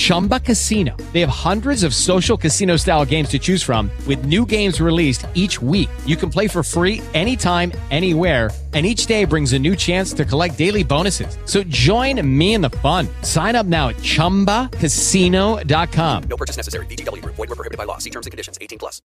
Chumba Casino. They have hundreds of social casino style games to choose from with new games released each week. You can play for free anytime, anywhere and each day brings a new chance to collect daily bonuses. So join me in the fun. Sign up now at ChumbaCasino.com. No purchase necessary. VGW. Void were prohibited by law. See terms and conditions. 18 plus.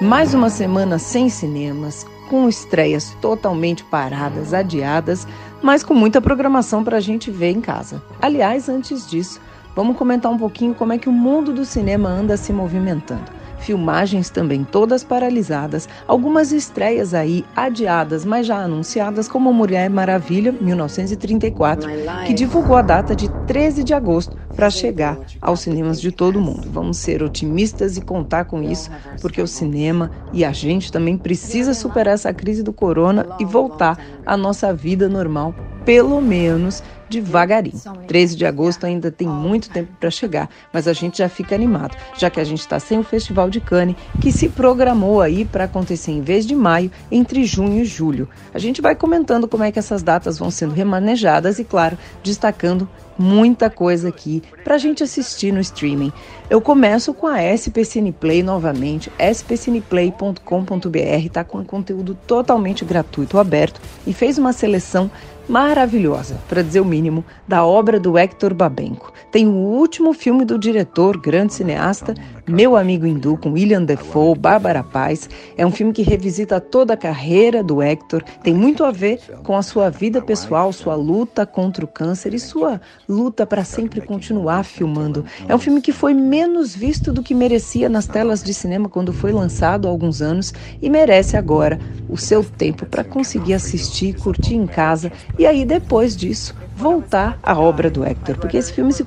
Mais uma semana sem cinemas, com estreias totalmente paradas, adiadas, mas com muita programação para a gente ver em casa. Aliás, antes disso, vamos comentar um pouquinho como é que o mundo do cinema anda se movimentando filmagens também todas paralisadas, algumas estreias aí adiadas, mas já anunciadas, como Mulher Maravilha, 1934, que divulgou a data de 13 de agosto para chegar aos cinemas de todo o mundo. Vamos ser otimistas e contar com isso, porque o cinema e a gente também precisa superar essa crise do corona e voltar à nossa vida normal, pelo menos devagarinho. 13 de agosto ainda tem muito tempo para chegar, mas a gente já fica animado, já que a gente está sem o Festival de Cannes, que se programou aí para acontecer em vez de maio, entre junho e julho. A gente vai comentando como é que essas datas vão sendo remanejadas e, claro, destacando muita coisa aqui para a gente assistir no streaming. Eu começo com a SPCN Play novamente, spcnplay.com.br, está com conteúdo totalmente gratuito, aberto, e fez uma seleção maravilhosa, para dizer o mínimo, da obra do Hector Babenco. Tem o último filme do diretor, grande cineasta, Meu Amigo Hindu, com William Defoe, Bárbara Paz. É um filme que revisita toda a carreira do Hector, tem muito a ver com a sua vida pessoal, sua luta contra o câncer e sua luta para sempre continuar filmando. É um filme que foi menos visto do que merecia nas telas de cinema quando foi lançado há alguns anos e merece agora o seu tempo para conseguir assistir, curtir em casa e aí depois disso voltar à obra do Hector, porque esse filme se